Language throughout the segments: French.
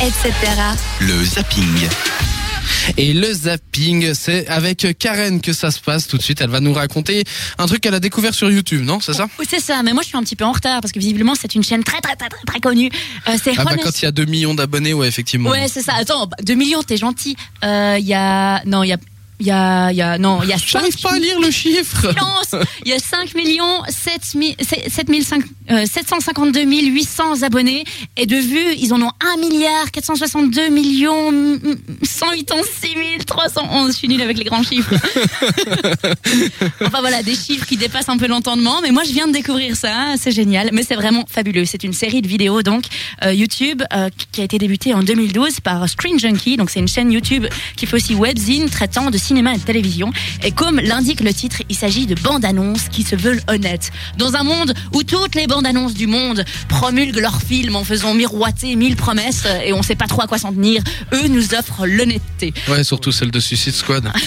etc. Le zapping. Et le zapping, c'est avec Karen que ça se passe tout de suite. Elle va nous raconter un truc qu'elle a découvert sur YouTube, non C'est ça Oui, c'est ça, mais moi je suis un petit peu en retard parce que visiblement c'est une chaîne très très très très, très connue. Euh, c'est Ah bah quand il y a 2 millions d'abonnés, ouais, effectivement. Ouais, c'est ça. Attends, bah, 2 millions, t'es gentil. Euh, Il y a. Non, il y a. Il y a, y a, non, il y a J'arrive 5 pas à lire le chiffre. Silence Il y a 5 millions 7 mi- 7 500, euh, 752 800 abonnés et de vues, ils en ont 1 milliard 462 millions mm, 186 311. Je suis nulle avec les grands chiffres. enfin voilà, des chiffres qui dépassent un peu l'entendement, mais moi je viens de découvrir ça, c'est génial, mais c'est vraiment fabuleux. C'est une série de vidéos donc euh, YouTube euh, qui a été débutée en 2012 par Screen Junkie, donc c'est une chaîne YouTube qui fait aussi webzine traitant de cinéma et de télévision. Et comme l'indique le titre, il s'agit de bandes annonces qui se veulent honnêtes. Dans un monde où toutes les bandes annonces du monde promulguent leurs films en faisant miroiter mille promesses euh, et on sait pas trop à quoi s'en tenir, eux nous offrent l'honnêteté. Ouais, surtout celle de Suicide Squad.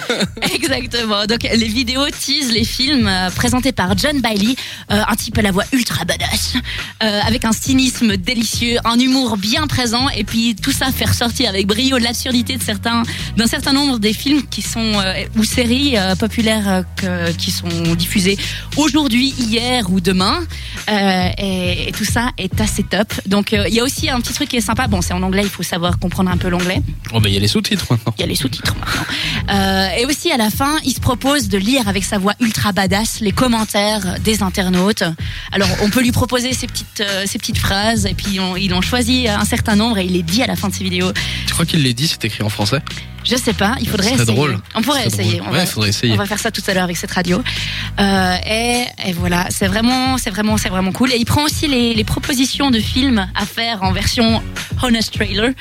Exactement. Donc les vidéos teasent les films euh, présentés par John Bailey, euh, un type à la voix ultra badass, euh, avec un cynisme délicieux, un humour bien présent, et puis tout ça fait ressortir avec brio l'absurdité de certains, d'un certain nombre des films qui sont ou séries populaires que- qui sont diffusées aujourd'hui, hier ou demain, hein. Euh, et, et tout ça est assez top. Donc euh, il y a aussi un petit truc qui est sympa. Bon, c'est en anglais, il faut savoir comprendre un peu l'anglais. Oh, bah, il y a les sous-titres maintenant. Il y a les sous-titres maintenant. Euh, et aussi à la fin, il se propose de lire avec sa voix ultra badass les commentaires des internautes. Alors on peut lui proposer ces petites ces petites phrases et puis on, il en choisit un certain nombre et il les dit à la fin de ses vidéos. Tu crois qu'il les dit, c'est écrit en français? Je sais pas, il faudrait essayer. drôle. On pourrait essayer. drôle. On Ouais, va, il faudrait essayer. on va faire ça tout à l'heure avec cette radio. Et, et voilà, c'est vraiment, c'est vraiment, c'est vraiment cool. Et il prend aussi les, propositions de films à faire en version honest trailer.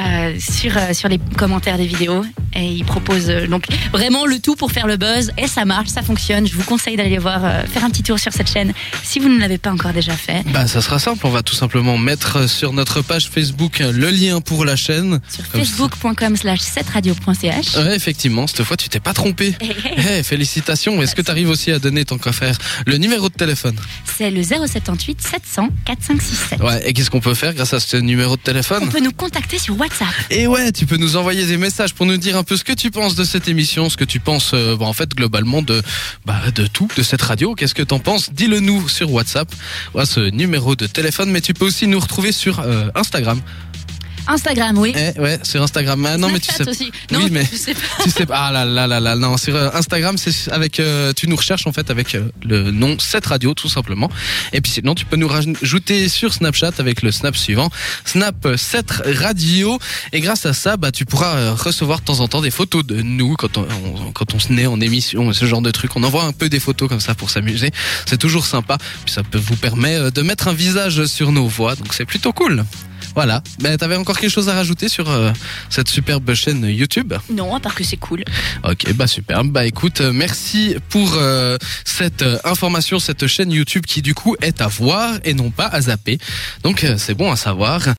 euh, euh, sur les commentaires des vidéos et il propose euh, donc vraiment le tout pour faire le buzz et ça marche ça fonctionne je vous conseille d'aller voir euh, faire un petit tour sur cette chaîne si vous ne l'avez pas encore déjà fait Bah, ça sera simple. On va tout simplement mettre sur notre page Facebook le lien pour la chaîne. sur Comme ça. facebook.com slash 7radio.ch Ouais, effectivement, cette fois, tu t'es pas trompé. Hey, hey. Eh, félicitations. Est-ce que tu arrives aussi à donner tant qu'à faire le numéro de téléphone c'est le 078 700 4567 Ouais, et qu'est-ce qu'on peut faire grâce à ce numéro de on téléphone peut nous contacter sur WhatsApp Et ouais, tu peux nous envoyer des messages pour nous dire un peu ce que tu penses de cette émission, ce que tu penses, euh, bon, en fait, globalement de, bah, de tout, de cette radio. Qu'est-ce que t'en penses? Dis-le nous sur WhatsApp, ce numéro de téléphone, mais tu peux aussi nous retrouver sur euh, Instagram. Instagram oui Eh ouais, sur Instagram. Ah, non, mais tu sais. Aussi. Non, Oui, mais- je sais pas. tu sais pas, ah là là là là, non, sur euh, Instagram, c'est avec, euh, tu nous recherches en fait avec euh, le nom 7 radio tout simplement. Et puis sinon, tu peux nous rajouter sur Snapchat avec le snap suivant, Snap 7 radio. Et grâce à ça, bah, tu pourras recevoir de temps en temps des photos de nous quand on, on- quand on se naît en émission, ce genre de truc. On envoie un peu des photos comme ça pour s'amuser. C'est toujours sympa. Puis ça peut vous permettre de mettre un visage sur nos voix, donc c'est plutôt cool. Voilà. Ben, t'avais encore quelque chose à rajouter sur euh, cette superbe chaîne YouTube? Non, à part que c'est cool. Ok, bah super. Bah écoute, euh, merci pour euh, cette euh, information, cette chaîne YouTube qui du coup est à voir et non pas à zapper. Donc euh, c'est bon à savoir.